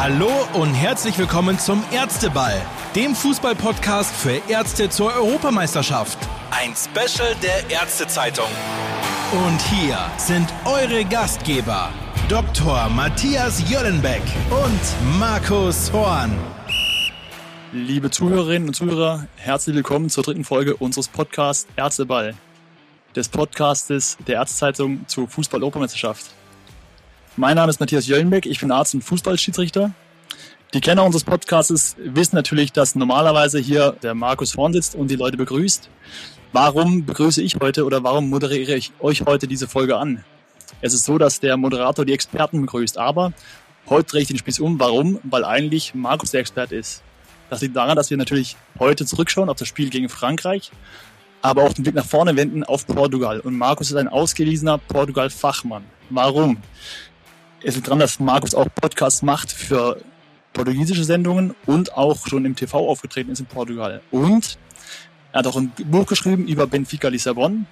Hallo und herzlich willkommen zum Ärzteball, dem Fußballpodcast für Ärzte zur Europameisterschaft. Ein Special der Ärztezeitung. Und hier sind eure Gastgeber, Dr. Matthias Jöllenbeck und Markus Horn. Liebe Zuhörerinnen und Zuhörer, herzlich willkommen zur dritten Folge unseres Podcasts Ärzteball, des Podcastes der Ärztezeitung zur Fußball-Europameisterschaft. Mein Name ist Matthias Jöllenbeck, ich bin Arzt und Fußballschiedsrichter. Die Kenner unseres Podcasts wissen natürlich, dass normalerweise hier der Markus vorn sitzt und die Leute begrüßt. Warum begrüße ich heute oder warum moderiere ich euch heute diese Folge an? Es ist so, dass der Moderator die Experten begrüßt, aber heute drehe ich den Spieß um. Warum? Weil eigentlich Markus der Experte ist. Das liegt daran, dass wir natürlich heute zurückschauen auf das Spiel gegen Frankreich, aber auch den Blick nach vorne wenden auf Portugal. Und Markus ist ein ausgewiesener Portugal-Fachmann. Warum? Es liegt daran, dass Markus auch Podcasts macht für portugiesische Sendungen und auch schon im TV aufgetreten ist in Portugal. Und er hat auch ein Buch geschrieben über Benfica Lissabon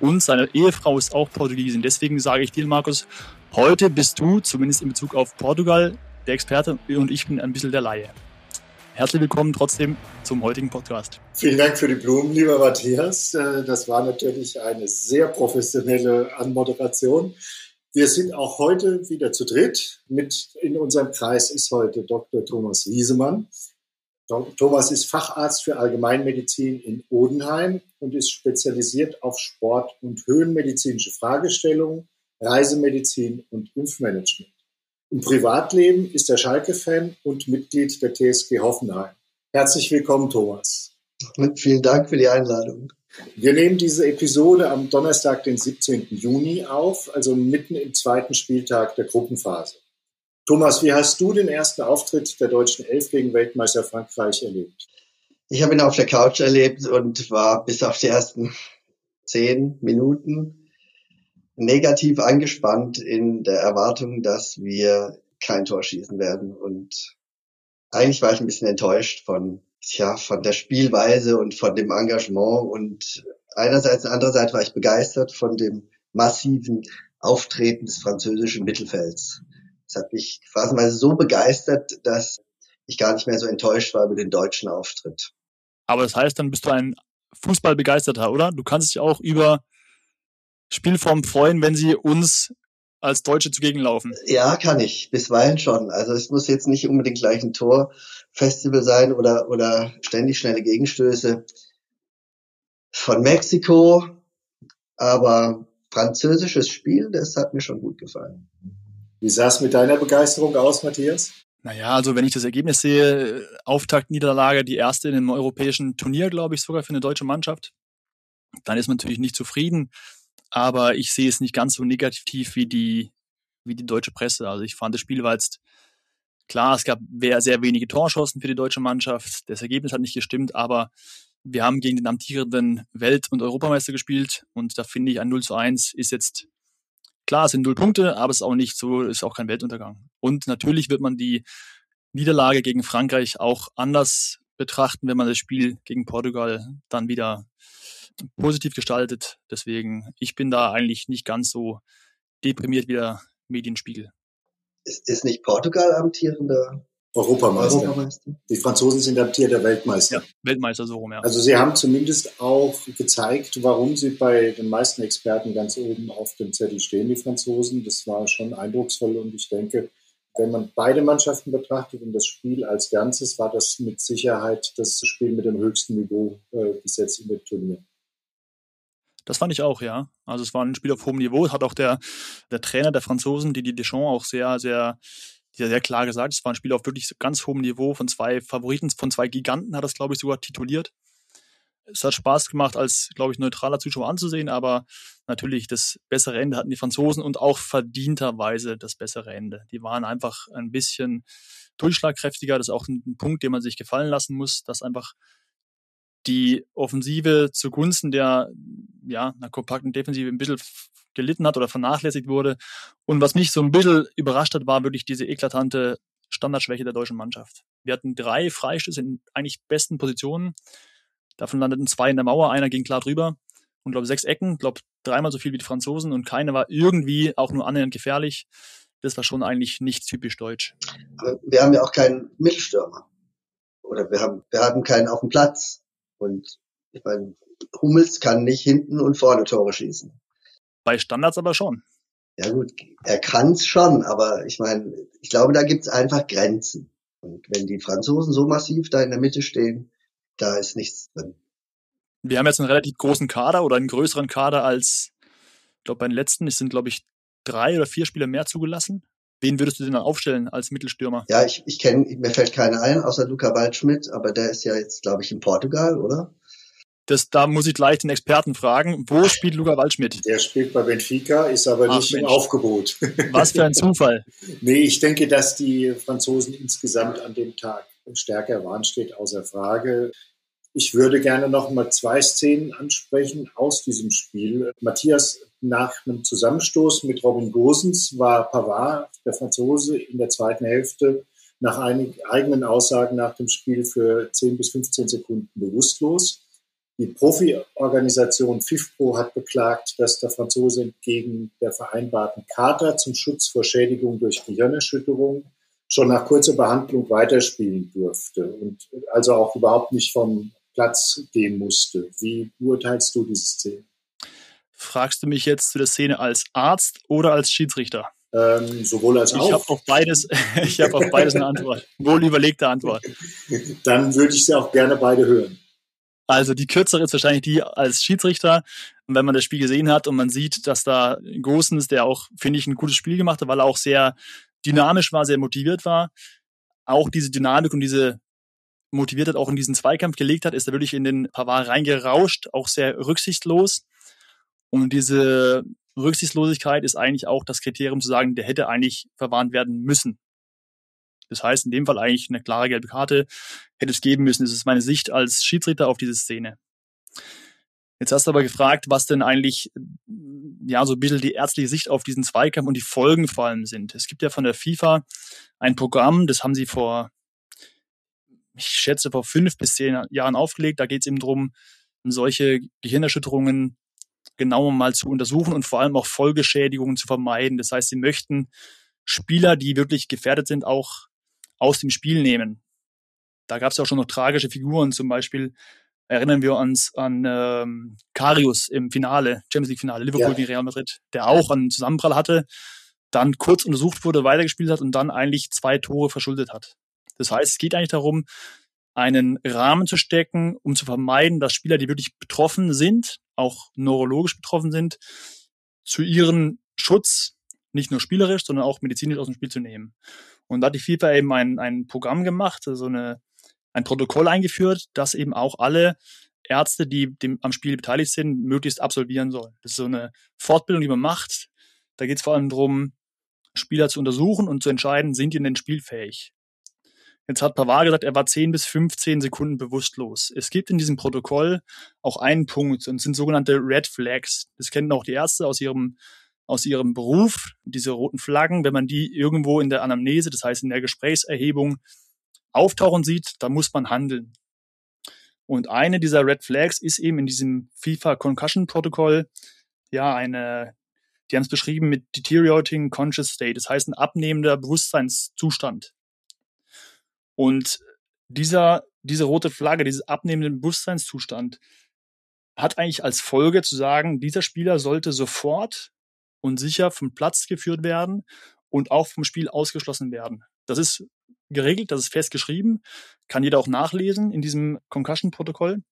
und seine Ehefrau ist auch Portugiesin. Deswegen sage ich dir, Markus, heute bist du, zumindest in Bezug auf Portugal, der Experte und ich bin ein bisschen der Laie. Herzlich willkommen trotzdem zum heutigen Podcast. Vielen Dank für die Blumen, lieber Matthias. Äh, das war natürlich eine sehr professionelle Anmoderation. Wir sind auch heute wieder zu dritt. Mit in unserem Kreis ist heute Dr. Thomas Wiesemann. Thomas ist Facharzt für Allgemeinmedizin in Odenheim und ist spezialisiert auf Sport- und höhenmedizinische Fragestellungen, Reisemedizin und Impfmanagement. Im Privatleben ist er Schalke-Fan und Mitglied der TSG Hoffenheim. Herzlich willkommen, Thomas. Vielen Dank für die Einladung. Wir nehmen diese Episode am Donnerstag, den 17. Juni auf, also mitten im zweiten Spieltag der Gruppenphase. Thomas, wie hast du den ersten Auftritt der deutschen Elf gegen Weltmeister Frankreich erlebt? Ich habe ihn auf der Couch erlebt und war bis auf die ersten zehn Minuten negativ angespannt in der Erwartung, dass wir kein Tor schießen werden. Und eigentlich war ich ein bisschen enttäuscht von ja, von der Spielweise und von dem Engagement und einerseits, andererseits war ich begeistert von dem massiven Auftreten des französischen Mittelfelds. Das hat mich phasenweise so begeistert, dass ich gar nicht mehr so enttäuscht war über den deutschen Auftritt. Aber das heißt, dann bist du ein Fußballbegeisterter, oder? Du kannst dich auch über Spielformen freuen, wenn sie uns als Deutsche zugegen laufen. Ja, kann ich. Bisweilen schon. Also es muss jetzt nicht unbedingt gleich ein Torfestival sein oder, oder ständig schnelle Gegenstöße von Mexiko. Aber französisches Spiel, das hat mir schon gut gefallen. Wie sah es mit deiner Begeisterung aus, Matthias? Naja, also wenn ich das Ergebnis sehe, Auftakt-Niederlage, die erste in einem europäischen Turnier, glaube ich, sogar für eine deutsche Mannschaft, dann ist man natürlich nicht zufrieden aber ich sehe es nicht ganz so negativ wie die, wie die deutsche Presse. Also ich fand das Spiel war jetzt klar, es gab sehr wenige Torschancen für die deutsche Mannschaft. Das Ergebnis hat nicht gestimmt, aber wir haben gegen den amtierenden Welt- und Europameister gespielt und da finde ich ein 0 zu 1 ist jetzt klar, es sind null Punkte, aber es ist auch nicht so, ist auch kein Weltuntergang. Und natürlich wird man die Niederlage gegen Frankreich auch anders betrachten, wenn man das Spiel gegen Portugal dann wieder positiv gestaltet. Deswegen, ich bin da eigentlich nicht ganz so deprimiert wie der Medienspiegel. Ist, ist nicht Portugal amtierender Europameister. Europameister. Die Franzosen sind amtierter Weltmeister. Ja, Weltmeister so rum, ja. Also sie haben zumindest auch gezeigt, warum sie bei den meisten Experten ganz oben auf dem Zettel stehen, die Franzosen. Das war schon eindrucksvoll und ich denke, wenn man beide Mannschaften betrachtet und das Spiel als Ganzes, war das mit Sicherheit das Spiel mit dem höchsten Niveau äh, bis jetzt in dem Turnier. Das fand ich auch, ja. Also es war ein Spiel auf hohem Niveau. Hat auch der, der Trainer der Franzosen, Didier Deschamps, auch sehr, sehr, sehr, sehr klar gesagt. Es war ein Spiel auf wirklich ganz hohem Niveau von zwei Favoriten, von zwei Giganten, hat das, glaube ich, sogar tituliert. Es hat Spaß gemacht, als, glaube ich, neutraler Zuschauer anzusehen, aber natürlich das bessere Ende hatten die Franzosen und auch verdienterweise das bessere Ende. Die waren einfach ein bisschen durchschlagkräftiger. Das ist auch ein Punkt, den man sich gefallen lassen muss, dass einfach die Offensive zugunsten der ja, einer kompakten Defensive ein bisschen gelitten hat oder vernachlässigt wurde. Und was mich so ein bisschen überrascht hat, war wirklich diese eklatante Standardschwäche der deutschen Mannschaft. Wir hatten drei Freistöße in eigentlich besten Positionen. Davon landeten zwei in der Mauer, einer ging klar drüber und glaube sechs Ecken, glaube dreimal so viel wie die Franzosen und keine war irgendwie auch nur annähernd gefährlich. das war schon eigentlich nicht typisch deutsch. Aber wir haben ja auch keinen Mittelstürmer. Oder wir haben, wir haben keinen auf dem Platz. Und ich meine, Hummels kann nicht hinten und vorne Tore schießen. Bei Standards aber schon. Ja gut, er kann's schon, aber ich meine, ich glaube, da gibt's einfach Grenzen. Und wenn die Franzosen so massiv da in der Mitte stehen, da ist nichts drin. Wir haben jetzt einen relativ großen Kader oder einen größeren Kader als, ich glaube, bei den letzten. Es sind, glaube ich, drei oder vier Spieler mehr zugelassen. Wen würdest du denn dann aufstellen als Mittelstürmer? Ja, ich, ich kenne, mir fällt keiner ein, außer Luca Waldschmidt, aber der ist ja jetzt, glaube ich, in Portugal, oder? Das, da muss ich gleich den Experten fragen. Wo spielt Luca Waldschmidt? Der spielt bei Benfica, ist aber Ach, nicht im Mensch. Aufgebot. Was für ein Zufall. nee, ich denke, dass die Franzosen insgesamt an dem Tag stärker waren, steht außer Frage. Ich würde gerne noch mal zwei Szenen ansprechen aus diesem Spiel. Matthias, nach einem Zusammenstoß mit Robin Gosens war Pavard, der Franzose, in der zweiten Hälfte nach einigen eigenen Aussagen nach dem Spiel für 10 bis 15 Sekunden bewusstlos. Die Profi-Organisation FIFPro hat beklagt, dass der Franzose entgegen der vereinbarten Charta zum Schutz vor Schädigung durch Gehirnerschütterung schon nach kurzer Behandlung weiterspielen durfte und also auch überhaupt nicht vom Platz gehen musste. Wie beurteilst du diese Szene? Fragst du mich jetzt zu der Szene als Arzt oder als Schiedsrichter? Ähm, sowohl als Ich auch. habe auf beides, ich habe auf beides eine Antwort. Wohl überlegte Antwort. Dann würde ich sie auch gerne beide hören. Also die kürzere ist wahrscheinlich die als Schiedsrichter. Und wenn man das Spiel gesehen hat und man sieht, dass da Gosens, der auch, finde ich, ein gutes Spiel gemacht hat, weil er auch sehr dynamisch war, sehr motiviert war, auch diese Dynamik und diese Motiviertheit auch in diesen Zweikampf gelegt hat, ist er wirklich in den Pavard reingerauscht, auch sehr rücksichtslos. Und diese Rücksichtslosigkeit ist eigentlich auch das Kriterium zu sagen, der hätte eigentlich verwarnt werden müssen. Das heißt, in dem Fall eigentlich eine klare gelbe Karte hätte es geben müssen. Das ist meine Sicht als Schiedsrichter auf diese Szene. Jetzt hast du aber gefragt, was denn eigentlich ja so ein bisschen die ärztliche Sicht auf diesen Zweikampf und die Folgen vor allem sind. Es gibt ja von der FIFA ein Programm, das haben sie vor, ich schätze, vor fünf bis zehn Jahren aufgelegt. Da geht es eben darum, solche Gehirnerschütterungen genauer mal zu untersuchen und vor allem auch Folgeschädigungen zu vermeiden. Das heißt, sie möchten Spieler, die wirklich gefährdet sind, auch aus dem Spiel nehmen. Da gab es auch schon noch tragische Figuren, zum Beispiel erinnern wir uns an ähm, Karius im Finale, Champions League Finale, Liverpool Ja. gegen Real Madrid, der auch einen Zusammenprall hatte, dann kurz untersucht wurde, weitergespielt hat und dann eigentlich zwei Tore verschuldet hat. Das heißt, es geht eigentlich darum, einen Rahmen zu stecken, um zu vermeiden, dass Spieler, die wirklich betroffen sind, auch neurologisch betroffen sind, zu ihrem Schutz nicht nur spielerisch, sondern auch medizinisch aus dem Spiel zu nehmen. Und da hat die FIFA eben ein, ein Programm gemacht, so eine, ein Protokoll eingeführt, das eben auch alle Ärzte, die dem, am Spiel beteiligt sind, möglichst absolvieren sollen. Das ist so eine Fortbildung, die man macht. Da geht es vor allem darum, Spieler zu untersuchen und zu entscheiden, sind die denn spielfähig. Jetzt hat Pavard gesagt, er war 10 bis 15 Sekunden bewusstlos. Es gibt in diesem Protokoll auch einen Punkt und sind sogenannte Red Flags. Das kennen auch die Ärzte aus ihrem, aus ihrem Beruf, diese roten Flaggen. Wenn man die irgendwo in der Anamnese, das heißt in der Gesprächserhebung, auftauchen sieht, da muss man handeln. Und eine dieser Red Flags ist eben in diesem FIFA Concussion Protokoll ja eine, die haben es beschrieben mit deteriorating conscious state, das heißt ein abnehmender Bewusstseinszustand. Und dieser, diese rote Flagge, dieses abnehmende Bewusstseinszustand hat eigentlich als Folge zu sagen, dieser Spieler sollte sofort und sicher vom Platz geführt werden und auch vom Spiel ausgeschlossen werden. Das ist geregelt, das ist festgeschrieben, kann jeder auch nachlesen in diesem Concussion-Protokoll.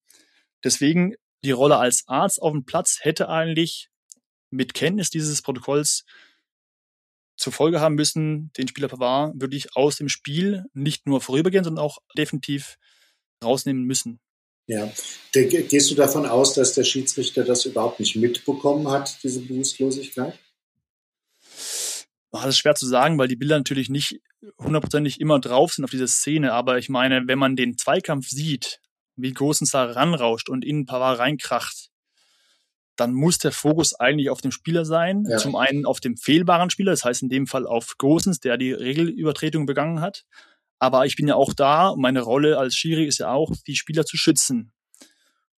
Deswegen die Rolle als Arzt auf dem Platz hätte eigentlich mit Kenntnis dieses Protokolls zur Folge haben müssen, den Spieler Pavard wirklich aus dem Spiel nicht nur vorübergehend, sondern auch definitiv rausnehmen müssen. Ja. Gehst du davon aus, dass der Schiedsrichter das überhaupt nicht mitbekommen hat, diese Bewusstlosigkeit? Ah, Das ist schwer zu sagen, weil die Bilder natürlich nicht hundertprozentig immer drauf sind auf diese Szene. Aber ich meine, wenn man den Zweikampf sieht, wie Gosens da ranrauscht und in Pavard reinkracht, dann muss der Fokus eigentlich auf dem Spieler sein. Ja. Zum einen auf dem fehlbaren Spieler, das heißt in dem Fall auf Gosens, der die Regelübertretung begangen hat. Aber ich bin ja auch da, meine Rolle als Schiri ist ja auch, die Spieler zu schützen.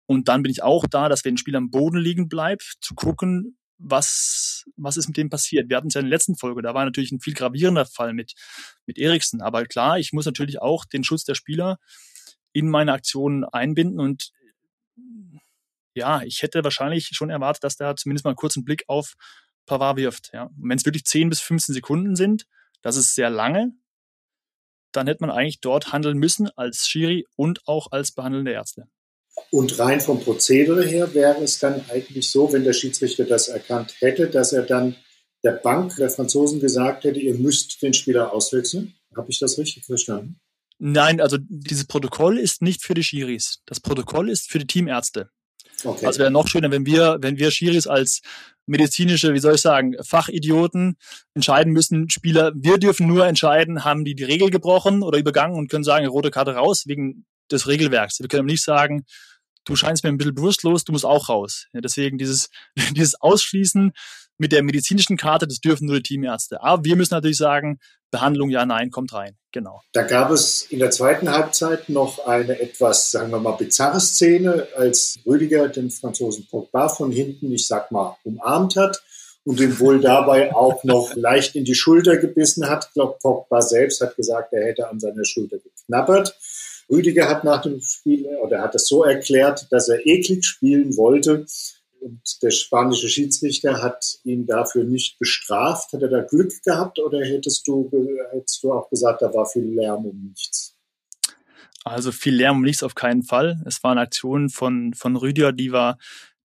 Und dann bin ich auch da, dass wenn ein Spieler am Boden liegen bleibt, zu gucken, was, was ist mit dem passiert? Wir hatten es ja in der letzten Folge, da war natürlich ein viel gravierender Fall mit, mit Eriksen. Aber klar, ich muss natürlich auch den Schutz der Spieler in meine Aktionen einbinden und ja, ich hätte wahrscheinlich schon erwartet, dass der zumindest mal einen kurzen Blick auf Pavard wirft. Ja. Wenn es wirklich 10 bis 15 Sekunden sind, das ist sehr lange, dann hätte man eigentlich dort handeln müssen als Schiri und auch als behandelnde Ärzte. Und rein vom Prozedere her wäre es dann eigentlich so, wenn der Schiedsrichter das erkannt hätte, dass er dann der Bank der Franzosen gesagt hätte, ihr müsst den Spieler auswechseln. Habe ich das richtig verstanden? Nein, also dieses Protokoll ist nicht für die Schiris. Das Protokoll ist für die Teamärzte. Okay. Also wäre noch schöner, wenn wir, wenn wir Schiris als medizinische, wie soll ich sagen, Fachidioten entscheiden müssen, Spieler, wir dürfen nur entscheiden, haben die die Regel gebrochen oder übergangen und können sagen, rote Karte raus wegen des Regelwerks. Wir können nicht sagen, du scheinst mir ein bisschen bewusstlos, du musst auch raus. Ja, deswegen dieses, dieses Ausschließen mit der medizinischen Karte, das dürfen nur die Teamärzte. Aber wir müssen natürlich sagen, Behandlung ja, nein, kommt rein. Genau. Da gab es in der zweiten Halbzeit noch eine etwas, sagen wir mal, bizarre Szene, als Rüdiger den Franzosen Pogba von hinten, ich sag mal, umarmt hat und ihm wohl dabei auch noch leicht in die Schulter gebissen hat. Ich glaube, Pogba selbst hat gesagt, er hätte an seiner Schulter geknabbert. Rüdiger hat nach dem Spiel oder hat es so erklärt, dass er eklig spielen wollte und der spanische Schiedsrichter hat ihn dafür nicht bestraft. Hat er da Glück gehabt oder hättest du, hättest du auch gesagt, da war viel Lärm um nichts? Also viel Lärm um nichts auf keinen Fall. Es war eine Aktion von, von Rüdiger, die war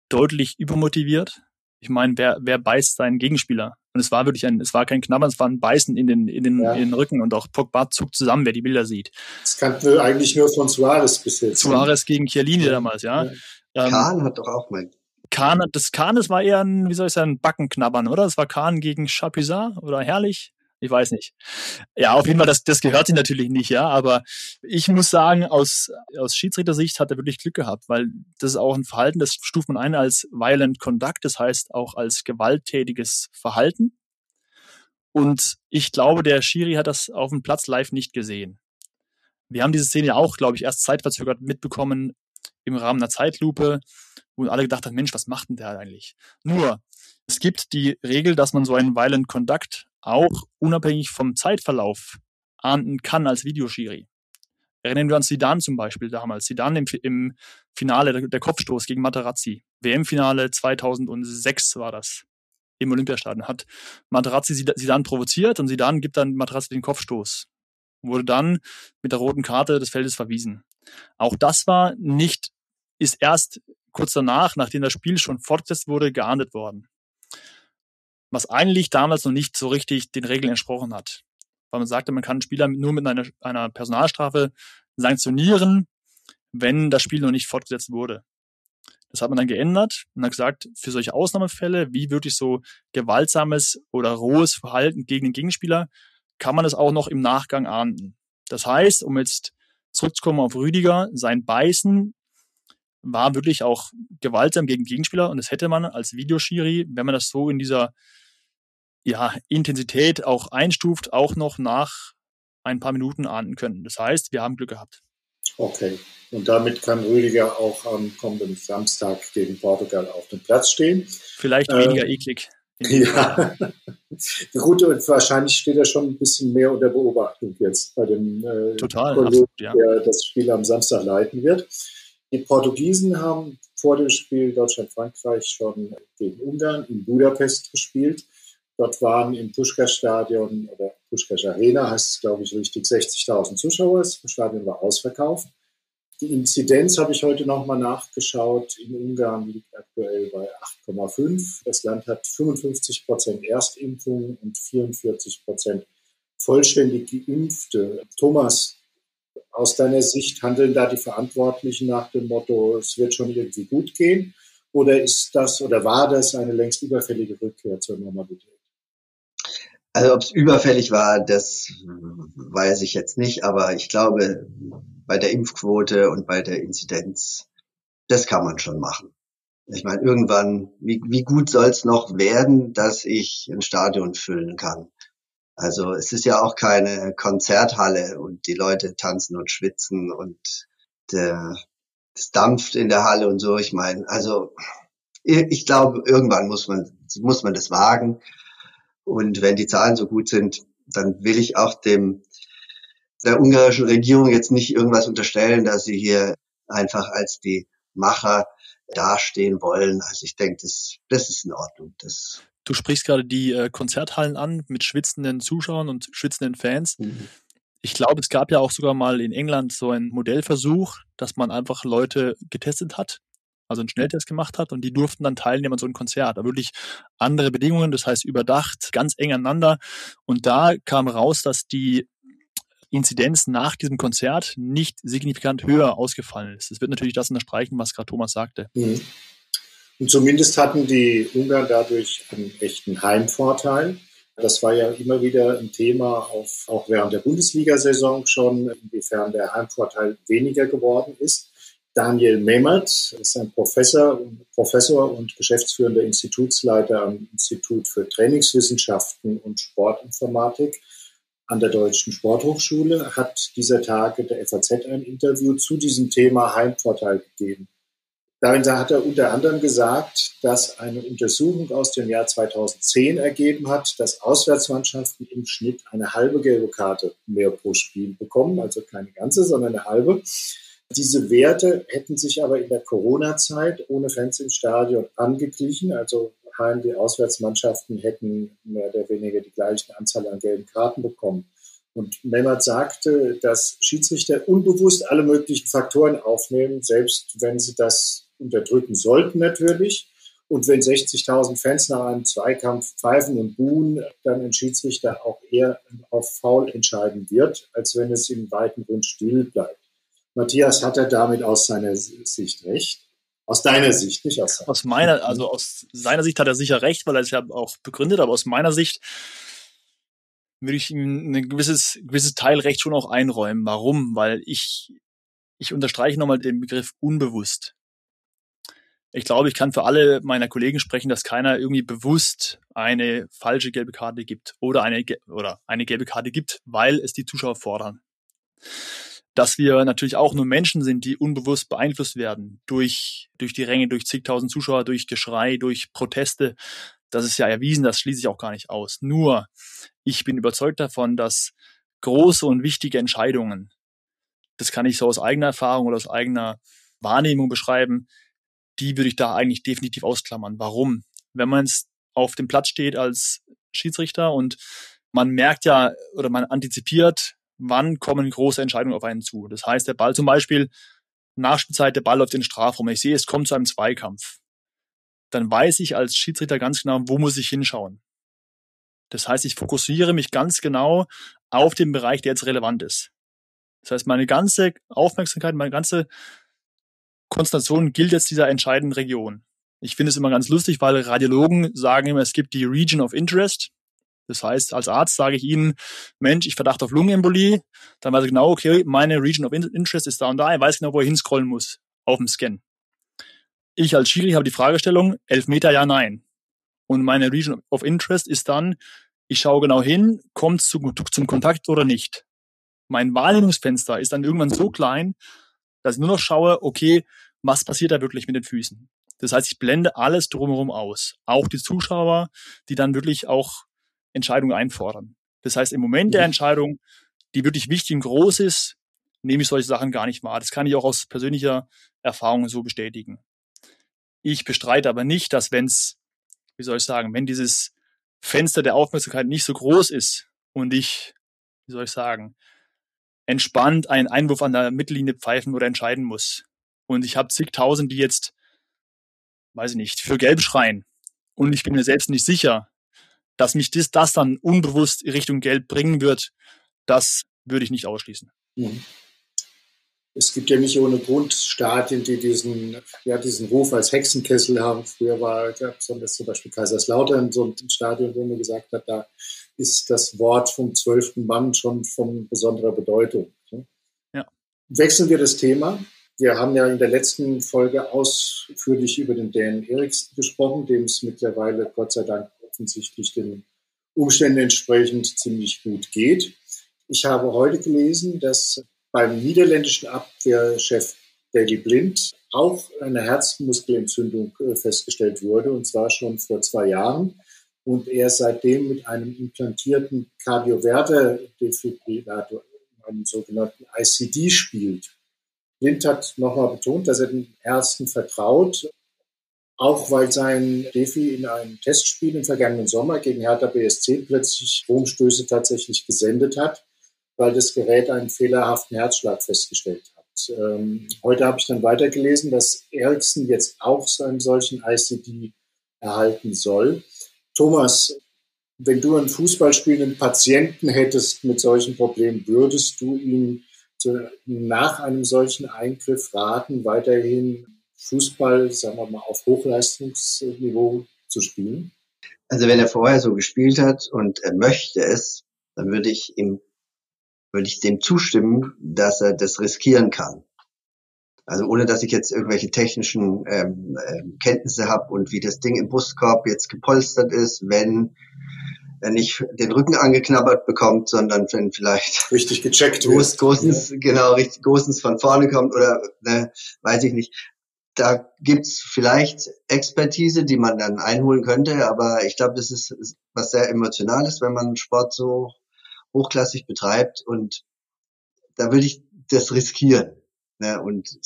deutlich übermotiviert. Ich meine, wer, wer beißt seinen Gegenspieler? Und es war wirklich ein, es war kein Knabbern, es war ein Beißen in den, in den, ja. in den Rücken und auch Pogba zuckt zusammen, wer die Bilder sieht. Das kannten wir eigentlich nur von Suarez bis jetzt. Ne? Suarez gegen Chiellini ja. damals, ja. ja. Ähm, Kahn hat doch auch mal. Kahn, das Kahn, das war eher ein, wie soll ich sagen, Backenknabbern, oder? Das war Kahn gegen Chapuisat oder Herrlich. Ich weiß nicht. Ja, auf jeden Fall, das, das gehört sich natürlich nicht, ja. Aber ich muss sagen, aus, aus Schiedsrichtersicht hat er wirklich Glück gehabt, weil das ist auch ein Verhalten, das stuft man ein als violent conduct, das heißt auch als gewalttätiges Verhalten. Und ich glaube, der Schiri hat das auf dem Platz live nicht gesehen. Wir haben diese Szene ja auch, glaube ich, erst zeitverzögert mitbekommen im Rahmen einer Zeitlupe, wo alle gedacht haben, Mensch, was macht denn der eigentlich? Nur, es gibt die Regel, dass man so einen Violent Conduct auch unabhängig vom Zeitverlauf ahnden kann als Videoschiri. Erinnern wir uns Sidan zum Beispiel damals. Sidan im, im Finale, der, der, Kopfstoß gegen Materazzi. WM-Finale 2006 war das. Im Olympiastadion. Hat Materazzi Sidan provoziert und Sidan gibt dann Materazzi den Kopfstoß. Wurde dann mit der roten Karte des Feldes verwiesen. Auch das war nicht, ist erst kurz danach, nachdem das Spiel schon fortgesetzt wurde, geahndet worden was eigentlich damals noch nicht so richtig den Regeln entsprochen hat. Weil man sagte, man kann Spieler nur mit einer, einer Personalstrafe sanktionieren, wenn das Spiel noch nicht fortgesetzt wurde. Das hat man dann geändert und hat gesagt, für solche Ausnahmefälle, wie wirklich so gewaltsames oder rohes Verhalten gegen den Gegenspieler, kann man es auch noch im Nachgang ahnden. Das heißt, um jetzt zurückzukommen auf Rüdiger, sein Beißen war wirklich auch gewaltsam gegen Gegenspieler und das hätte man als Videoschiri, wenn man das so in dieser ja, Intensität auch einstuft, auch noch nach ein paar Minuten ahnden können. Das heißt, wir haben Glück gehabt. Okay. Und damit kann Rüdiger auch am kommenden Samstag gegen Portugal auf dem Platz stehen. Vielleicht weniger äh, eklig. Ja. Gut, und wahrscheinlich steht er schon ein bisschen mehr unter Beobachtung jetzt bei dem äh, Total, Kollegen, absolut, ja. der das Spiel am Samstag leiten wird. Die Portugiesen haben vor dem Spiel Deutschland-Frankreich schon gegen Ungarn in Budapest gespielt. Dort waren im Puschkas-Stadion oder Puschkas Arena, heißt es glaube ich richtig, 60.000 Zuschauer. Das Stadion war ausverkauft. Die Inzidenz habe ich heute nochmal nachgeschaut. In Ungarn liegt aktuell bei 8,5. Das Land hat 55 Prozent Erstimpfungen und 44 Prozent vollständig Geimpfte. Thomas, aus deiner Sicht handeln da die Verantwortlichen nach dem Motto, es wird schon irgendwie gut gehen? Oder ist das oder war das eine längst überfällige Rückkehr zur Normalität? Also ob es überfällig war, das weiß ich jetzt nicht, aber ich glaube, bei der Impfquote und bei der Inzidenz, das kann man schon machen. Ich meine, irgendwann, wie, wie gut soll es noch werden, dass ich ein Stadion füllen kann? Also es ist ja auch keine Konzerthalle und die Leute tanzen und schwitzen und der, es dampft in der Halle und so. Ich meine, also ich glaube, irgendwann muss man muss man das wagen. Und wenn die Zahlen so gut sind, dann will ich auch dem der ungarischen Regierung jetzt nicht irgendwas unterstellen, dass sie hier einfach als die Macher dastehen wollen. Also ich denke, das, das ist in Ordnung. Das du sprichst gerade die äh, Konzerthallen an mit schwitzenden Zuschauern und schwitzenden Fans. Mhm. Ich glaube, es gab ja auch sogar mal in England so einen Modellversuch, dass man einfach Leute getestet hat, also einen Schnelltest gemacht hat und die durften dann teilnehmen an so einem Konzert. Da wirklich andere Bedingungen, das heißt überdacht, ganz eng aneinander. Und da kam raus, dass die Inzidenz nach diesem Konzert nicht signifikant höher ausgefallen ist. Das wird natürlich das unterstreichen, was gerade Thomas sagte. Mhm. Und zumindest hatten die Ungarn dadurch einen echten Heimvorteil. Das war ja immer wieder ein Thema, auf, auch während der Bundesliga-Saison schon, inwiefern der Heimvorteil weniger geworden ist. Daniel Memmert ist ein Professor, Professor und geschäftsführender Institutsleiter am Institut für Trainingswissenschaften und Sportinformatik an der Deutschen Sporthochschule, hat dieser Tage der FAZ ein Interview zu diesem Thema Heimvorteil gegeben. Darin hat er unter anderem gesagt, dass eine Untersuchung aus dem Jahr 2010 ergeben hat, dass Auswärtsmannschaften im Schnitt eine halbe gelbe Karte mehr pro Spiel bekommen, also keine ganze, sondern eine halbe. Diese Werte hätten sich aber in der Corona-Zeit ohne Fans im Stadion angeglichen. Also wie Auswärtsmannschaften hätten mehr oder weniger die gleiche Anzahl an gelben Karten bekommen. Und Memmert sagte, dass Schiedsrichter unbewusst alle möglichen Faktoren aufnehmen, selbst wenn sie das unterdrücken sollten natürlich. Und wenn 60.000 Fans nach einem Zweikampf pfeifen und buhen, dann ein Schiedsrichter auch eher auf Foul entscheiden wird, als wenn es im weiten Grund still bleibt. Matthias, hat er damit aus seiner Sicht recht? Aus deiner Sicht, nicht aus seiner Aus meiner, also aus seiner Sicht hat er sicher recht, weil er es ja auch begründet, aber aus meiner Sicht würde ich ihm ein gewisses, gewisses Teilrecht schon auch einräumen. Warum? Weil ich, ich unterstreiche nochmal den Begriff unbewusst. Ich glaube, ich kann für alle meiner Kollegen sprechen, dass keiner irgendwie bewusst eine falsche gelbe Karte gibt oder eine, oder eine gelbe Karte gibt, weil es die Zuschauer fordern. Dass wir natürlich auch nur Menschen sind, die unbewusst beeinflusst werden durch, durch die Ränge, durch zigtausend Zuschauer, durch Geschrei, durch Proteste. Das ist ja erwiesen, das schließe ich auch gar nicht aus. Nur, ich bin überzeugt davon, dass große und wichtige Entscheidungen, das kann ich so aus eigener Erfahrung oder aus eigener Wahrnehmung beschreiben, die würde ich da eigentlich definitiv ausklammern. Warum? Wenn man es auf dem Platz steht als Schiedsrichter und man merkt ja oder man antizipiert, wann kommen große Entscheidungen auf einen zu. Das heißt, der Ball zum Beispiel, Nachspielzeit, der Ball läuft in den Strafraum. Ich sehe, es kommt zu einem Zweikampf. Dann weiß ich als Schiedsrichter ganz genau, wo muss ich hinschauen. Das heißt, ich fokussiere mich ganz genau auf den Bereich, der jetzt relevant ist. Das heißt, meine ganze Aufmerksamkeit, meine ganze Konzentration gilt jetzt dieser entscheidenden Region. Ich finde es immer ganz lustig, weil Radiologen sagen immer, es gibt die Region of Interest. Das heißt, als Arzt sage ich Ihnen, Mensch, ich verdachte auf Lungenembolie. Dann weiß ich genau, okay, meine Region of Interest ist da und da. Ich weiß genau, wo ich hinscrollen muss auf dem Scan. Ich als Schiri habe die Fragestellung, elf Meter, ja, nein. Und meine Region of Interest ist dann, ich schaue genau hin, kommt es zum, zum Kontakt oder nicht. Mein Wahrnehmungsfenster ist dann irgendwann so klein, dass ich nur noch schaue, okay, was passiert da wirklich mit den Füßen? Das heißt, ich blende alles drumherum aus. Auch die Zuschauer, die dann wirklich auch Entscheidungen einfordern. Das heißt, im Moment der mhm. Entscheidung, die wirklich wichtig und groß ist, nehme ich solche Sachen gar nicht wahr. Das kann ich auch aus persönlicher Erfahrung so bestätigen. Ich bestreite aber nicht, dass wenn es, wie soll ich sagen, wenn dieses Fenster der Aufmerksamkeit nicht so groß ist und ich, wie soll ich sagen, entspannt einen Einwurf an der Mittellinie pfeifen oder entscheiden muss. Und ich habe zigtausend, die jetzt, weiß ich nicht, für Gelb schreien. Und ich bin mir selbst nicht sicher, dass mich das, das dann unbewusst Richtung Gelb bringen wird. Das würde ich nicht ausschließen. Mhm. Es gibt ja nicht ohne Grund Stadien, die diesen, ja, diesen Ruf als Hexenkessel haben. Früher war ja, zum Beispiel Kaiserslautern so ein Stadion, wo man gesagt hat, da ist das Wort vom zwölften Mann schon von besonderer Bedeutung. Ja. Wechseln wir das Thema. Wir haben ja in der letzten Folge ausführlich über den Dan Eriksen gesprochen, dem es mittlerweile Gott sei Dank offensichtlich den Umständen entsprechend ziemlich gut geht. Ich habe heute gelesen, dass beim niederländischen Abwehrchef Daily Blind auch eine Herzmuskelentzündung äh, festgestellt wurde, und zwar schon vor zwei Jahren. Und er seitdem mit einem implantierten Kardioverter-Defibrillator, einem sogenannten ICD, spielt. Blind hat nochmal betont, dass er den Ärzten vertraut, auch weil sein Defi in einem Testspiel im vergangenen Sommer gegen Hertha BSC plötzlich Stromstöße tatsächlich gesendet hat, weil das Gerät einen fehlerhaften Herzschlag festgestellt hat. Ähm, heute habe ich dann weitergelesen, dass Ericsson jetzt auch einen solchen ICD erhalten soll. Thomas, wenn du einen Fußballspielenden Patienten hättest mit solchen Problemen, würdest du ihn nach einem solchen Eingriff raten, weiterhin Fußball, sagen wir mal, auf Hochleistungsniveau zu spielen? Also wenn er vorher so gespielt hat und er möchte es, dann würde ich ihm würde ich dem zustimmen, dass er das riskieren kann. Also ohne dass ich jetzt irgendwelche technischen ähm, ähm, Kenntnisse habe und wie das Ding im Brustkorb jetzt gepolstert ist, wenn er nicht den Rücken angeknabbert bekommt, sondern wenn vielleicht richtig gecheckt wird. Großens, ja. genau, richtig großens von vorne kommt oder ne, weiß ich nicht. Da gibt's vielleicht Expertise, die man dann einholen könnte, aber ich glaube, das ist was sehr Emotionales, wenn man Sport so hochklassig betreibt und da würde ich das riskieren. Ne? Und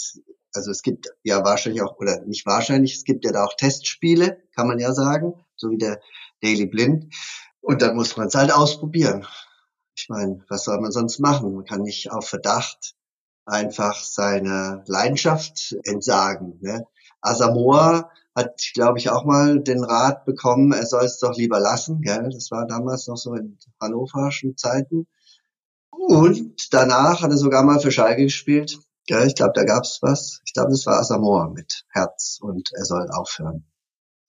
also es gibt ja wahrscheinlich auch, oder nicht wahrscheinlich, es gibt ja da auch Testspiele, kann man ja sagen, so wie der Daily Blind. Und dann muss man es halt ausprobieren. Ich meine, was soll man sonst machen? Man kann nicht auf Verdacht einfach seine Leidenschaft entsagen. Ne? Asamoah hat, glaube ich, auch mal den Rat bekommen, er soll es doch lieber lassen. Gell? Das war damals noch so in hannoverschen Zeiten. Und danach hat er sogar mal für Schalke gespielt. Gell? Ich glaube, da gab's was. Ich glaube, das war Asamoah mit Herz und er soll aufhören.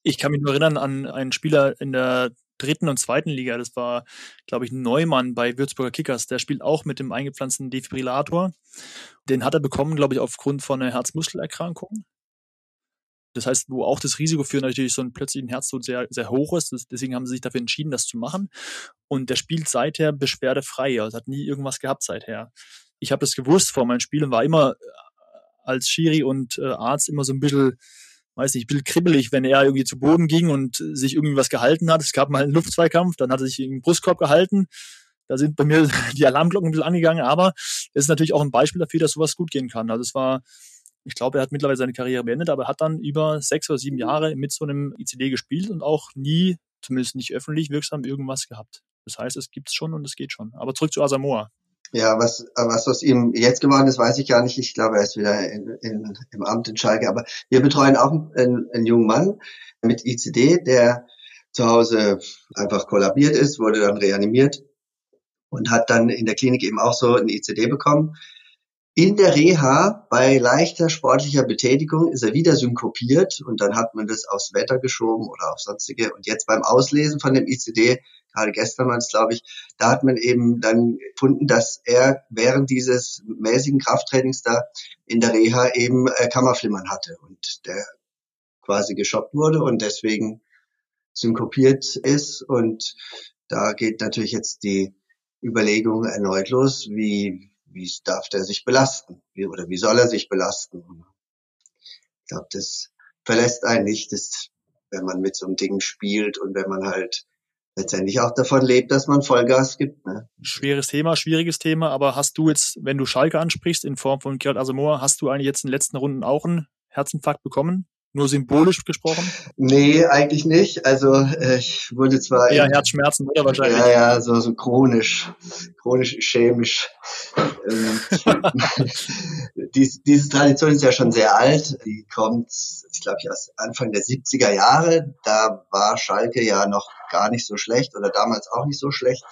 Ich kann mich nur erinnern an einen Spieler in der dritten und zweiten Liga. Das war, glaube ich, Neumann bei Würzburger Kickers. Der spielt auch mit dem eingepflanzten Defibrillator. Den hat er bekommen, glaube ich, aufgrund von einer Herzmuskelerkrankung. Das heißt, wo auch das Risiko für natürlich so einen plötzlichen Herztod sehr, sehr hoch ist. deswegen haben sie sich dafür entschieden, das zu machen. Und der spielt seither beschwerdefrei. Also hat nie irgendwas gehabt seither. Ich habe das gewusst vor meinem Spiel und war immer äh, als Schiri und äh, Arzt immer so ein bisschen, weiß nicht, ein bisschen kribbelig, wenn er irgendwie zu Boden ging und sich irgendwie was gehalten hat. Es gab mal einen Luftzweikampf, dann hat er sich im Brustkorb gehalten. Da sind bei mir die Alarmglocken ein bisschen angegangen, aber es ist natürlich auch ein Beispiel dafür, dass sowas gut gehen kann. Also es war ich glaube, er hat mittlerweile seine Karriere beendet, aber er hat dann über sechs oder sieben Jahre mit so einem ICD gespielt und auch nie, zumindest nicht öffentlich wirksam, irgendwas gehabt. Das heißt, es gibt's schon und es geht schon. Aber zurück zu Asamoah. Ja, was, was aus ihm jetzt geworden ist, weiß ich gar nicht. Ich glaube, er ist wieder in, in, im Amt in Schalke. Aber wir betreuen auch einen, einen jungen Mann mit ICD, der zu Hause einfach kollabiert ist, wurde dann reanimiert und hat dann in der Klinik eben auch so ein ICD bekommen. In der Reha bei leichter sportlicher Betätigung ist er wieder synkopiert und dann hat man das aufs Wetter geschoben oder auf sonstige. Und jetzt beim Auslesen von dem ICD, gerade gestern war es, glaube ich, da hat man eben dann gefunden, dass er während dieses mäßigen Krafttrainings da in der Reha eben äh, Kammerflimmern hatte und der quasi geschockt wurde und deswegen synkopiert ist. Und da geht natürlich jetzt die Überlegung erneut los, wie wie darf der sich belasten? Wie, oder wie soll er sich belasten? Ich glaube, das verlässt einen nicht, das, wenn man mit so einem Ding spielt und wenn man halt letztendlich auch davon lebt, dass man Vollgas gibt. Ne? Schweres Thema, schwieriges Thema, aber hast du jetzt, wenn du Schalke ansprichst in Form von Gerald Asamoah, hast du eigentlich jetzt in den letzten Runden auch einen Herzinfarkt bekommen? Nur symbolisch gesprochen? Nee, eigentlich nicht. Also äh, ich wurde zwar... Ja, Herzschmerzen, oder wahrscheinlich? Ja, ja, so, so chronisch, chronisch chemisch. Ähm, dies, diese Tradition ist ja schon sehr alt. Die kommt, ich glaube, aus Anfang der 70er Jahre. Da war Schalke ja noch gar nicht so schlecht oder damals auch nicht so schlecht.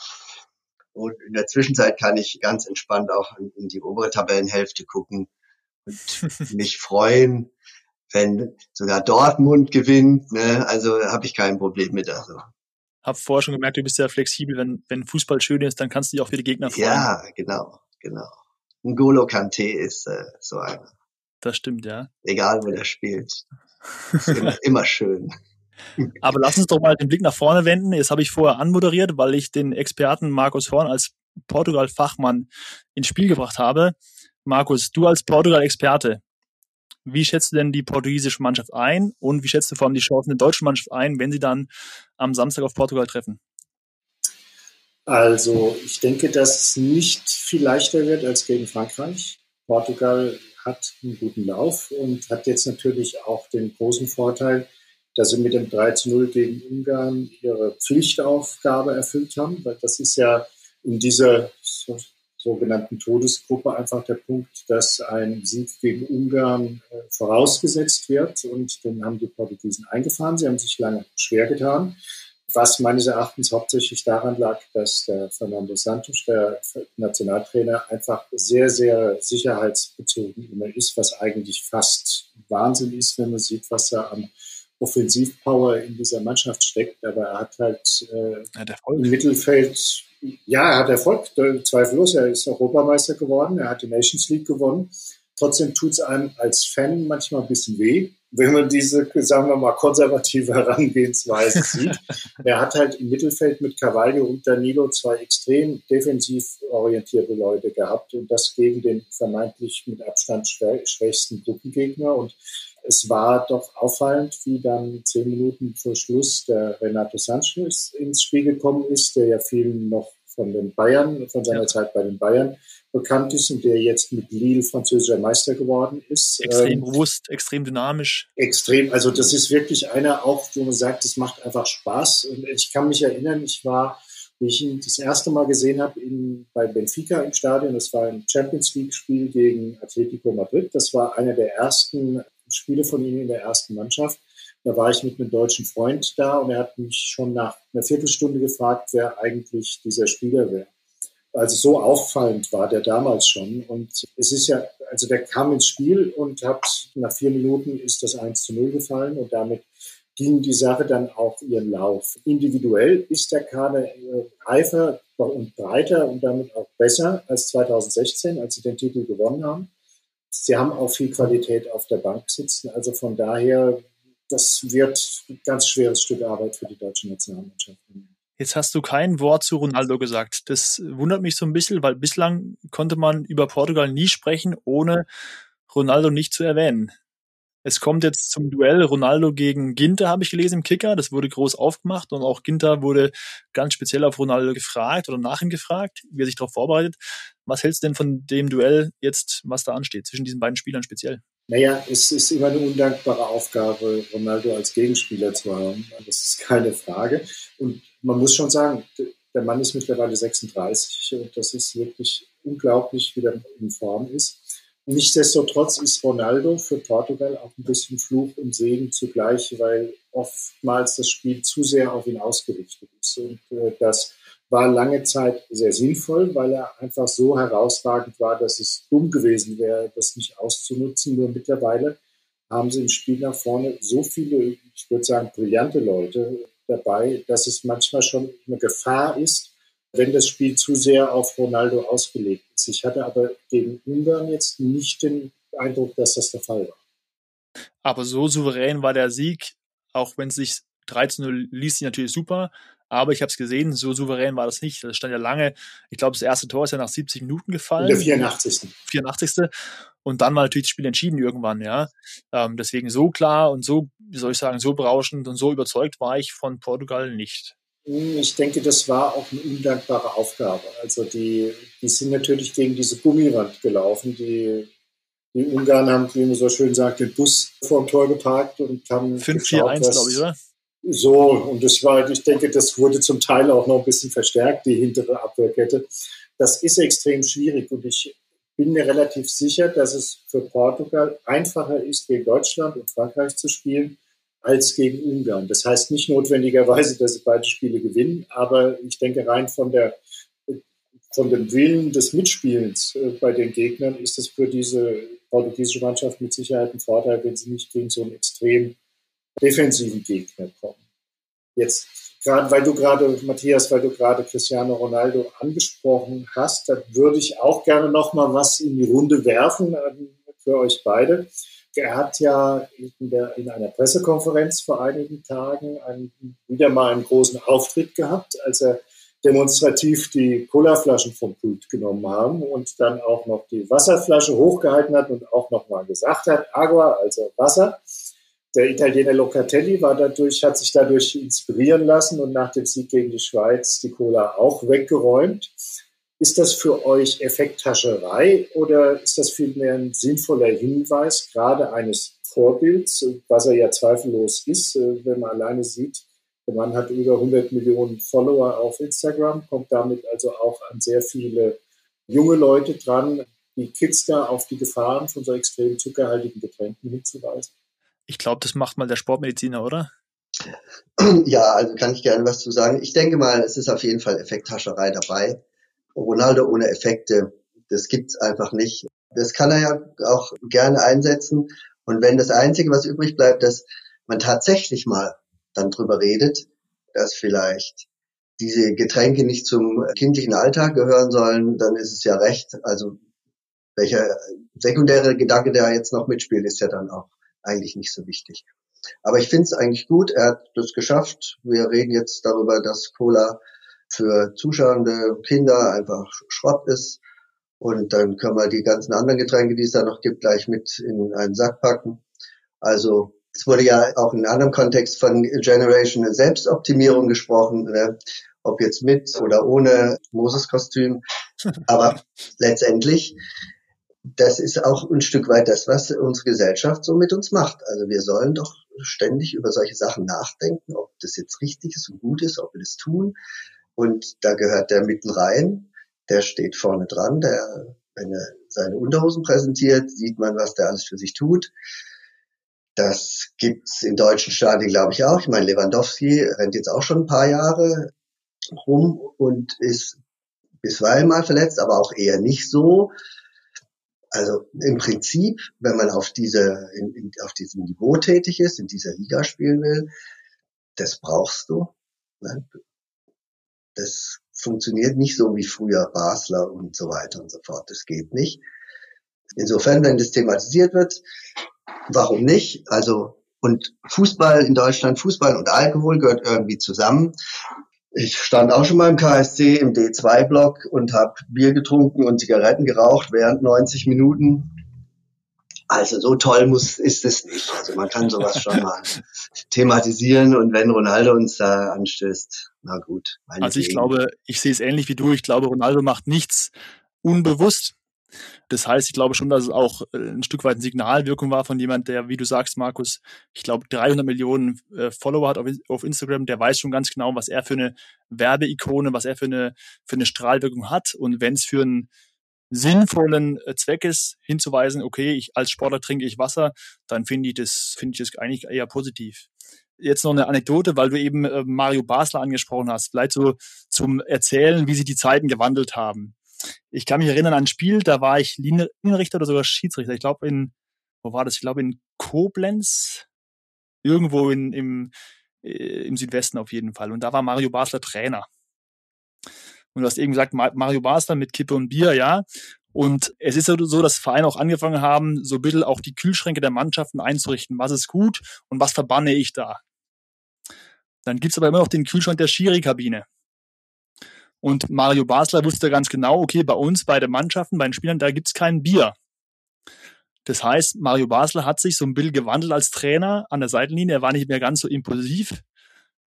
Und in der Zwischenzeit kann ich ganz entspannt auch in, in die obere Tabellenhälfte gucken und mich freuen wenn sogar Dortmund gewinnt, ne, also habe ich kein Problem mit. Also. Hab vorher schon gemerkt, du bist sehr flexibel. Wenn, wenn Fußball schön ist, dann kannst du dich auch für die Gegner freuen. Ja, genau, genau. N'Golo Kante ist äh, so einer. Das stimmt, ja. Egal, wo der spielt. Ist immer, immer schön. Aber lass uns doch mal den Blick nach vorne wenden. Jetzt habe ich vorher anmoderiert, weil ich den Experten Markus Horn als Portugal-Fachmann ins Spiel gebracht habe. Markus, du als Portugal-Experte, Wie schätzt du denn die portugiesische Mannschaft ein und wie schätzt du vor allem die Chancen der deutschen Mannschaft ein, wenn sie dann am Samstag auf Portugal treffen? Also ich denke, dass es nicht viel leichter wird als gegen Frankreich. Portugal hat einen guten Lauf und hat jetzt natürlich auch den großen Vorteil, dass sie mit dem 3 zu 0 gegen Ungarn ihre Pflichtaufgabe erfüllt haben, weil das ist ja in dieser sogenannten Todesgruppe einfach der Punkt, dass ein Sieg gegen Ungarn äh, vorausgesetzt wird. Und den haben die Portugiesen eingefahren. Sie haben sich lange schwer getan, was meines Erachtens hauptsächlich daran lag, dass der Fernando Santos, der Nationaltrainer, einfach sehr, sehr sicherheitsbezogen immer ist, was eigentlich fast Wahnsinn ist, wenn man sieht, was er an Offensivpower in dieser Mannschaft steckt. Aber er hat halt äh, im Mittelfeld ja, er hat Erfolg, zweifellos. Er ist Europameister geworden, er hat die Nations League gewonnen. Trotzdem tut es einem als Fan manchmal ein bisschen weh, wenn man diese, sagen wir mal, konservative Herangehensweise sieht. er hat halt im Mittelfeld mit Carvalho und Danilo zwei extrem defensiv orientierte Leute gehabt und das gegen den vermeintlich mit Abstand schwächsten Gruppengegner. Und es war doch auffallend, wie dann zehn Minuten vor Schluss der Renato Sanchez ins Spiel gekommen ist, der ja vielen noch von den Bayern, von seiner ja. Zeit bei den Bayern bekannt ist und der jetzt mit Lille französischer Meister geworden ist. Extrem ähm, bewusst, extrem dynamisch. Extrem, also das ist wirklich einer auch, wo man sagt, das macht einfach Spaß. Und ich kann mich erinnern, ich war, wie ich ihn das erste Mal gesehen habe, in, bei Benfica im Stadion, das war ein Champions League-Spiel gegen Atletico Madrid. Das war einer der ersten Spiele von ihm in der ersten Mannschaft. Da war ich mit einem deutschen Freund da und er hat mich schon nach einer Viertelstunde gefragt, wer eigentlich dieser Spieler wäre. Also so auffallend war der damals schon. Und es ist ja, also der kam ins Spiel und hat nach vier Minuten ist das 1 zu 0 gefallen und damit ging die Sache dann auch ihren Lauf. Individuell ist der Kader äh, reifer und breiter und damit auch besser als 2016, als sie den Titel gewonnen haben. Sie haben auch viel Qualität auf der Bank sitzen. Also von daher, das wird ein ganz schweres Stück Arbeit für die deutsche Nationalmannschaft. Jetzt hast du kein Wort zu Ronaldo gesagt. Das wundert mich so ein bisschen, weil bislang konnte man über Portugal nie sprechen, ohne Ronaldo nicht zu erwähnen. Es kommt jetzt zum Duell Ronaldo gegen Ginter, habe ich gelesen im Kicker. Das wurde groß aufgemacht und auch Ginter wurde ganz speziell auf Ronaldo gefragt oder nach ihm gefragt, wie er sich darauf vorbereitet. Was hältst du denn von dem Duell jetzt, was da ansteht, zwischen diesen beiden Spielern speziell? Naja, es ist immer eine undankbare Aufgabe, Ronaldo als Gegenspieler zu haben. Das ist keine Frage. Und man muss schon sagen, der Mann ist mittlerweile 36 und das ist wirklich unglaublich, wie er in Form ist. Nichtsdestotrotz ist Ronaldo für Portugal auch ein bisschen Fluch und Segen zugleich, weil oftmals das Spiel zu sehr auf ihn ausgerichtet ist. Und äh, das war lange Zeit sehr sinnvoll, weil er einfach so herausragend war, dass es dumm gewesen wäre, das nicht auszunutzen. Nur mittlerweile haben sie im Spiel nach vorne so viele, ich würde sagen, brillante Leute dabei, dass es manchmal schon eine Gefahr ist, wenn das Spiel zu sehr auf Ronaldo ausgelegt ist. Ich hatte aber gegen Ungarn jetzt nicht den Eindruck, dass das der Fall war. Aber so souverän war der Sieg, auch wenn es sich 13-0 ließ sich natürlich super, aber ich habe es gesehen, so souverän war das nicht. Das stand ja lange, ich glaube, das erste Tor ist ja nach 70 Minuten gefallen. der 84. 84. Und dann war natürlich das Spiel entschieden irgendwann, ja. Ähm, deswegen so klar und so, wie soll ich sagen, so berauschend und so überzeugt war ich von Portugal nicht. Ich denke, das war auch eine undankbare Aufgabe. Also die, die sind natürlich gegen diese Gummiwand gelaufen. Die, die Ungarn haben, wie man so schön sagt, den Bus vor dem Tor geparkt und haben 5-4-1, glaube ich, oder? So, und das war, ich denke, das wurde zum Teil auch noch ein bisschen verstärkt, die hintere Abwehrkette. Das ist extrem schwierig und ich bin mir relativ sicher, dass es für Portugal einfacher ist, gegen Deutschland und Frankreich zu spielen, als gegen Ungarn. Das heißt nicht notwendigerweise, dass sie beide Spiele gewinnen, aber ich denke rein von der von dem Willen des Mitspielens äh, bei den Gegnern ist es für diese portugiesische Mannschaft mit Sicherheit ein Vorteil, wenn sie nicht gegen so einen extrem defensiven Gegner kommen. Jetzt gerade, weil du gerade, Matthias, weil du gerade Cristiano Ronaldo angesprochen hast, da würde ich auch gerne noch mal was in die Runde werfen für euch beide. Er hat ja in, der, in einer Pressekonferenz vor einigen Tagen einen, wieder mal einen großen Auftritt gehabt, als er demonstrativ die Colaflaschen vom Pult genommen haben und dann auch noch die Wasserflasche hochgehalten hat und auch nochmal gesagt hat, Agua, also Wasser. Der Italiener Locatelli war dadurch, hat sich dadurch inspirieren lassen und nach dem Sieg gegen die Schweiz die Cola auch weggeräumt. Ist das für euch Effekthascherei oder ist das vielmehr ein sinnvoller Hinweis, gerade eines Vorbilds, was er ja zweifellos ist, äh, wenn man alleine sieht, der Mann hat über 100 Millionen Follower auf Instagram, kommt damit also auch an sehr viele junge Leute dran, die Kids da auf die Gefahren von so extrem zuckerhaltigen Getränken hinzuweisen. Ich glaube, das macht mal der Sportmediziner, oder? Ja, also kann ich gerne was zu sagen. Ich denke mal, es ist auf jeden Fall Effekthascherei dabei. Ronaldo ohne Effekte, das gibt's einfach nicht. Das kann er ja auch gerne einsetzen. Und wenn das Einzige, was übrig bleibt, dass man tatsächlich mal dann drüber redet, dass vielleicht diese Getränke nicht zum kindlichen Alltag gehören sollen, dann ist es ja recht. Also welcher sekundäre Gedanke, der jetzt noch mitspielt, ist ja dann auch eigentlich nicht so wichtig. Aber ich finde es eigentlich gut, er hat das geschafft. Wir reden jetzt darüber, dass Cola für zuschauende Kinder einfach Schrott ist. Und dann können wir die ganzen anderen Getränke, die es da noch gibt, gleich mit in einen Sack packen. Also es wurde ja auch in einem anderen Kontext von Generation Selbstoptimierung gesprochen, ne? ob jetzt mit oder ohne Moses-Kostüm. Aber letztendlich, das ist auch ein Stück weit das, was unsere Gesellschaft so mit uns macht. Also wir sollen doch ständig über solche Sachen nachdenken, ob das jetzt richtig ist und gut ist, ob wir das tun. Und da gehört der mitten rein, der steht vorne dran, der, wenn er seine Unterhosen präsentiert, sieht man, was der alles für sich tut. Das gibt's in deutschen Stadien, glaube ich, auch. Ich meine, Lewandowski rennt jetzt auch schon ein paar Jahre rum und ist bisweilen mal verletzt, aber auch eher nicht so. Also im Prinzip, wenn man auf, diese, in, in, auf diesem Niveau tätig ist, in dieser Liga spielen will, das brauchst du. Ne? Das funktioniert nicht so wie früher Basler und so weiter und so fort. Das geht nicht. Insofern, wenn das thematisiert wird, warum nicht? Also, und Fußball in Deutschland, Fußball und Alkohol gehört irgendwie zusammen. Ich stand auch schon mal im KSC im D2-Block und habe Bier getrunken und Zigaretten geraucht während 90 Minuten. Also so toll muss ist es nicht. Also man kann sowas schon mal thematisieren und wenn Ronaldo uns da anstößt, na gut. Also ich glaube, ich sehe es ähnlich wie du. Ich glaube, Ronaldo macht nichts unbewusst. Das heißt, ich glaube schon, dass es auch äh, ein Stück weit eine Signalwirkung war von jemand, der, wie du sagst, Markus, ich glaube 300 Millionen äh, Follower hat auf, Instagram, der weiß schon ganz genau, was er für eine Werbeikone, was er für eine, für eine Strahlwirkung hat. Und wenn es für einen sinnvollen äh, Zweck ist, hinzuweisen, okay, ich als Sportler trinke ich Wasser, dann finde ich das, finde ich das eigentlich eher positiv jetzt noch eine Anekdote, weil du eben Mario Basler angesprochen hast, vielleicht so zum Erzählen, wie sich die Zeiten gewandelt haben ich kann mich erinnern an ein Spiel, da war ich Linienrichter oder sogar Schiedsrichter. Ich glaube in, wo war das? Ich glaube in Koblenz, irgendwo in, im, äh, im Südwesten auf jeden Fall. Und da war Mario Basler Trainer. Und du hast eben gesagt, Mario Basler mit Kippe und Bier, ja. Und es ist so, dass Vereine auch angefangen haben, so ein bisschen auch die Kühlschränke der Mannschaften einzurichten. Was ist gut und was verbanne ich da? Dann gibt's aber immer noch den Kühlschrank der Schiri-Kabine. Und Mario Basler wusste ganz genau, okay, bei uns, bei den Mannschaften, bei den Spielern, da gibt's kein Bier. Das heißt, Mario Basler hat sich so ein bisschen gewandelt als Trainer an der Seitenlinie. Er war nicht mehr ganz so impulsiv,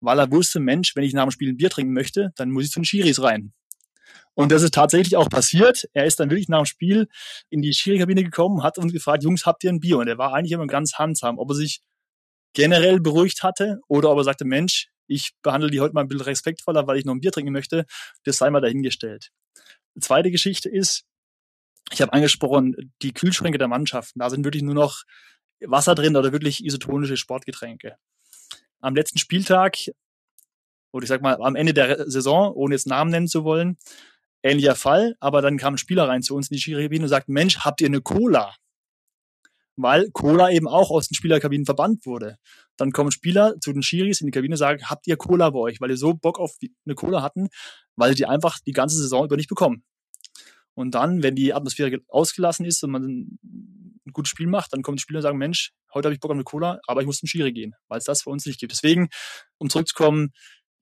weil er wusste, Mensch, wenn ich nach dem Spiel ein Bier trinken möchte, dann muss ich zu den Schiris rein. Und das ist tatsächlich auch passiert. Er ist dann wirklich nach dem Spiel in die Schiri-Kabine gekommen, hat uns gefragt, Jungs, habt ihr ein Bier? Und er war eigentlich immer ganz handsam, ob er sich generell beruhigt hatte oder ob er sagte, Mensch, ich behandle die heute mal ein bisschen respektvoller, weil ich noch ein Bier trinken möchte. Das sei mal dahingestellt. Die zweite Geschichte ist, ich habe angesprochen, die Kühlschränke der Mannschaften. Da sind wirklich nur noch Wasser drin oder wirklich isotonische Sportgetränke. Am letzten Spieltag, oder ich sag mal am Ende der Saison, ohne jetzt Namen nennen zu wollen, ähnlicher Fall, aber dann kam ein Spieler rein zu uns in die Schiri-Kabine und sagt, Mensch, habt ihr eine Cola? weil Cola eben auch aus den Spielerkabinen verbannt wurde. Dann kommen Spieler zu den Schiris in die Kabine und sagen, habt ihr Cola bei euch, weil ihr so Bock auf eine Cola hatten, weil die einfach die ganze Saison über nicht bekommen. Und dann, wenn die Atmosphäre ausgelassen ist und man ein gutes Spiel macht, dann kommen die Spieler und sagen, Mensch, heute habe ich Bock auf eine Cola, aber ich muss zum Schiri gehen, weil es das für uns nicht gibt. Deswegen, um zurückzukommen,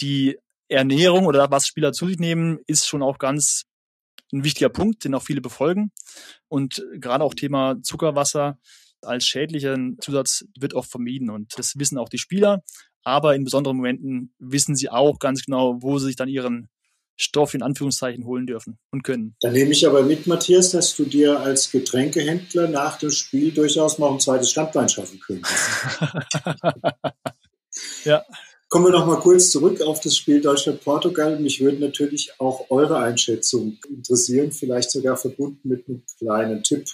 die Ernährung oder was Spieler zu sich nehmen, ist schon auch ganz ein wichtiger Punkt, den auch viele befolgen. Und gerade auch Thema Zuckerwasser als schädlichen Zusatz wird oft vermieden. Und das wissen auch die Spieler. Aber in besonderen Momenten wissen sie auch ganz genau, wo sie sich dann ihren Stoff in Anführungszeichen holen dürfen und können. Dann nehme ich aber mit, Matthias, dass du dir als Getränkehändler nach dem Spiel durchaus noch ein zweites Standbein schaffen könntest. ja. Kommen wir noch mal kurz zurück auf das Spiel Deutschland-Portugal. Mich würde natürlich auch eure Einschätzung interessieren, vielleicht sogar verbunden mit einem kleinen Tipp.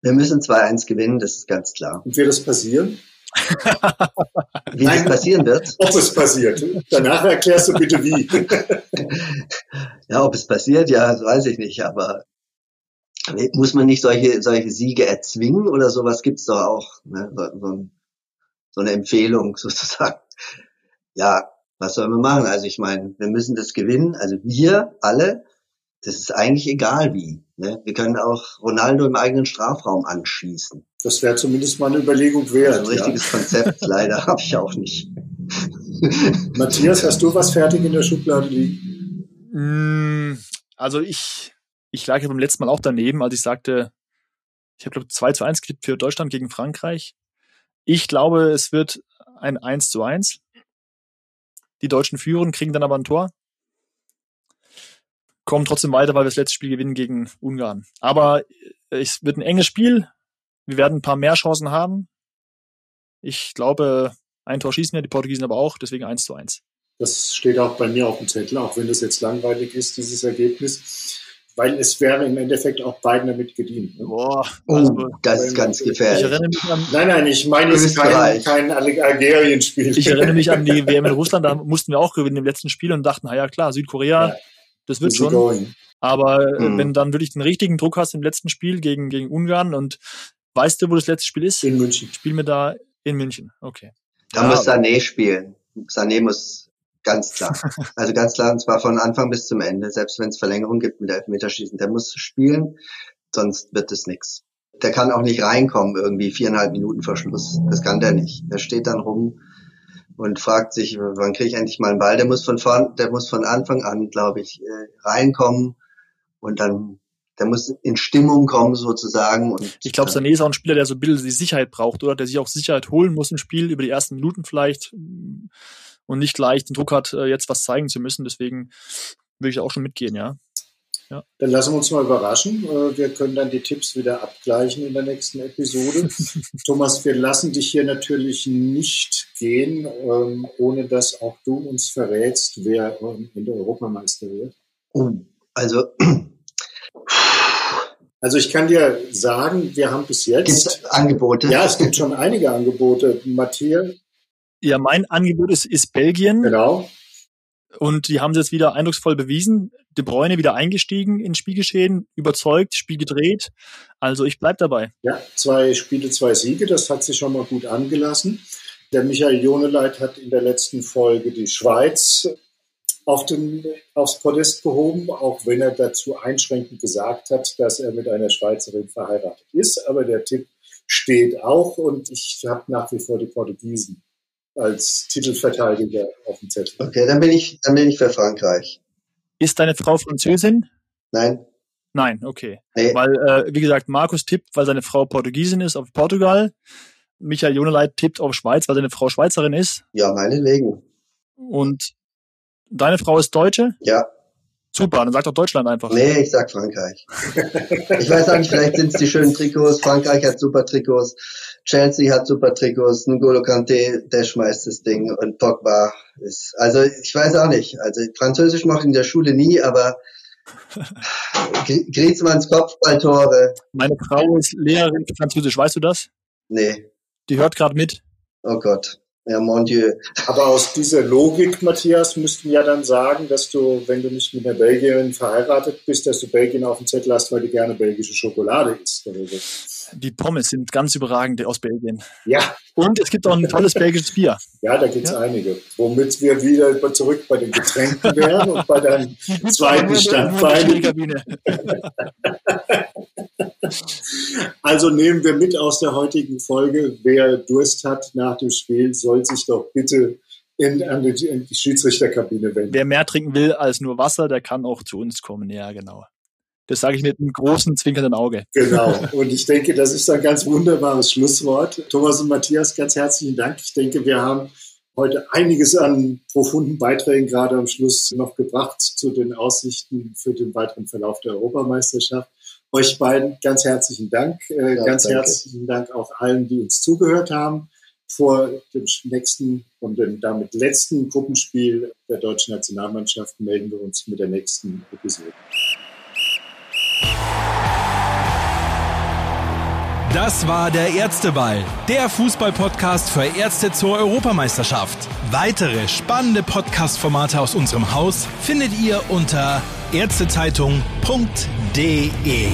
Wir müssen 2-1 gewinnen, das ist ganz klar. Und wird das passieren? wie Nein, das passieren wird? Ob es passiert. Danach erklärst du bitte wie. ja, ob es passiert, ja, das weiß ich nicht, aber muss man nicht solche, solche Siege erzwingen oder sowas gibt's doch auch. Ne? So, so eine Empfehlung sozusagen ja, was sollen wir machen? Also ich meine, wir müssen das gewinnen. Also wir alle, das ist eigentlich egal wie. Ne? Wir können auch Ronaldo im eigenen Strafraum anschießen. Das wäre zumindest mal eine Überlegung wert. Also ein richtiges ja. Konzept leider habe ich auch nicht. Matthias, hast du was fertig in der Schublade liegen? Mm, also ich, ich lag ja beim letzten Mal auch daneben, als ich sagte, ich habe glaube 2 zu 1 getippt für Deutschland gegen Frankreich. Ich glaube, es wird ein 1 zu 1. Die Deutschen führen, kriegen dann aber ein Tor. Kommen trotzdem weiter, weil wir das letzte Spiel gewinnen gegen Ungarn. Aber äh, es wird ein enges Spiel. Wir werden ein paar mehr Chancen haben. Ich glaube, ein Tor schießen ja, die Portugiesen aber auch, deswegen 1 zu 1. Das steht auch bei mir auf dem Zettel, auch wenn das jetzt langweilig ist, dieses Ergebnis weil es wäre im Endeffekt auch beiden damit gedient. Ne? Boah, oh, also, das ist ganz gefährlich. Ich erinnere mich an, nein, nein, ich meine jetzt kein, kein Algerien-Spiel. Ich erinnere mich an die WM in Russland, da mussten wir auch gewinnen im letzten Spiel und dachten, na ja klar, Südkorea, ja, das wird schon. Going. Aber mhm. wenn dann wirklich den richtigen Druck hast im letzten Spiel gegen, gegen Ungarn und weißt du, wo das letzte Spiel ist? In München. Spielen wir da in München, okay. Da ja, muss Sané spielen. Sané muss Ganz klar. Also ganz klar, und zwar von Anfang bis zum Ende, selbst wenn es Verlängerung gibt mit Elfmeterschießen. Der muss spielen, sonst wird es nix. Der kann auch nicht reinkommen, irgendwie viereinhalb Minuten vor Schluss. Das kann der nicht. Der steht dann rum und fragt sich, wann kriege ich endlich mal einen Ball? Der muss von vorn, der muss von Anfang an, glaube ich, äh, reinkommen und dann der muss in Stimmung kommen sozusagen. Und, ich glaube, Sané ist auch ein Spieler, der so ein bisschen die Sicherheit braucht, oder? Der sich auch Sicherheit holen muss im Spiel über die ersten Minuten vielleicht und nicht gleich den Druck hat, äh, jetzt was zeigen zu müssen. Deswegen würde ich auch schon mitgehen, ja. Ja. Dann lassen wir uns mal überraschen. Äh, wir können dann die Tipps wieder abgleichen in der nächsten Episode. Thomas, wir lassen dich hier natürlich nicht gehen, ähm, ohne dass auch du uns verrätst, wer ähm, in der Europameister wird. Oh, also. Also ich kann dir sagen, wir haben bis jetzt. Gibt's Angebote? Ja, es gibt schon einige Angebote. Matthias, ja, mein Angebot ist, ist Belgien. Genau. Und die haben es jetzt wieder eindrucksvoll bewiesen. De Bruyne wieder eingestiegen ins Spielgeschehen, überzeugt, Spiel gedreht. Also ich bleib dabei. Ja, zwei Spiele, zwei Siege, das hat sich schon mal gut angelassen. Der Michael Joneleit hat in der letzten Folge die Schweiz auf den, aufs Podest gehoben, auch wenn er dazu einschränkend gesagt hat, dass er mit einer Schweizerin verheiratet ist. Aber der Tipp steht auch und ich habe nach wie vor die Portugiesen als Titelverteidiger auf dem Zettel. Okay, dann bin ich, dann bin ich für Frankreich. Ist deine Frau Französin? Nein. Nein, okay. Nee. Weil, äh, wie gesagt, Markus tippt, weil seine Frau Portugiesin ist, auf Portugal. Michael Joneleit tippt auf Schweiz, weil seine Frau Schweizerin ist. Ja, meinetwegen. Und deine Frau ist Deutsche? Ja. Super, dann sag doch Deutschland einfach. Nee, ich sag Frankreich. ich weiß auch nicht, vielleicht sind es die schönen Trikots. Frankreich hat super Trikots. Chelsea hat super Trikots. N'Golo Kante, der schmeißt das Ding. Und Pogba ist, also ich weiß auch nicht. Also Französisch mache ich in der Schule nie, aber Griezmanns Kopfballtore. Meine Frau ist Lehrerin für Französisch, weißt du das? Nee. Die hört gerade mit. Oh Gott. Ja, mon Dieu. Aber aus dieser Logik, Matthias, müssten ja dann sagen, dass du, wenn du nicht mit einer Belgierin verheiratet bist, dass du Belgien auf dem Zettel hast, weil du gerne belgische Schokolade isst. Die Pommes sind ganz überragend aus Belgien. Ja. Und es gibt auch ein tolles belgisches Bier. Ja, da gibt es ja. einige. Womit wir wieder zurück bei den Getränken wären und bei deinem zweiten Standbein. Also nehmen wir mit aus der heutigen Folge, wer Durst hat nach dem Spiel, soll sich doch bitte in, an die, in die Schiedsrichterkabine wenden. Wer mehr trinken will als nur Wasser, der kann auch zu uns kommen. Ja, genau. Das sage ich mit einem großen zwinkernden Auge. Genau. Und ich denke, das ist ein ganz wunderbares Schlusswort. Thomas und Matthias, ganz herzlichen Dank. Ich denke, wir haben heute einiges an profunden Beiträgen gerade am Schluss noch gebracht zu den Aussichten für den weiteren Verlauf der Europameisterschaft. Euch beiden ganz herzlichen Dank. Äh, ja, ganz danke. herzlichen Dank auch allen, die uns zugehört haben. Vor dem nächsten und dem damit letzten Gruppenspiel der deutschen Nationalmannschaft melden wir uns mit der nächsten Episode. Das war der Ärzteball, der Fußballpodcast für Ärzte zur Europameisterschaft. Weitere spannende Podcast-Formate aus unserem Haus findet ihr unter ärztezeitung.de.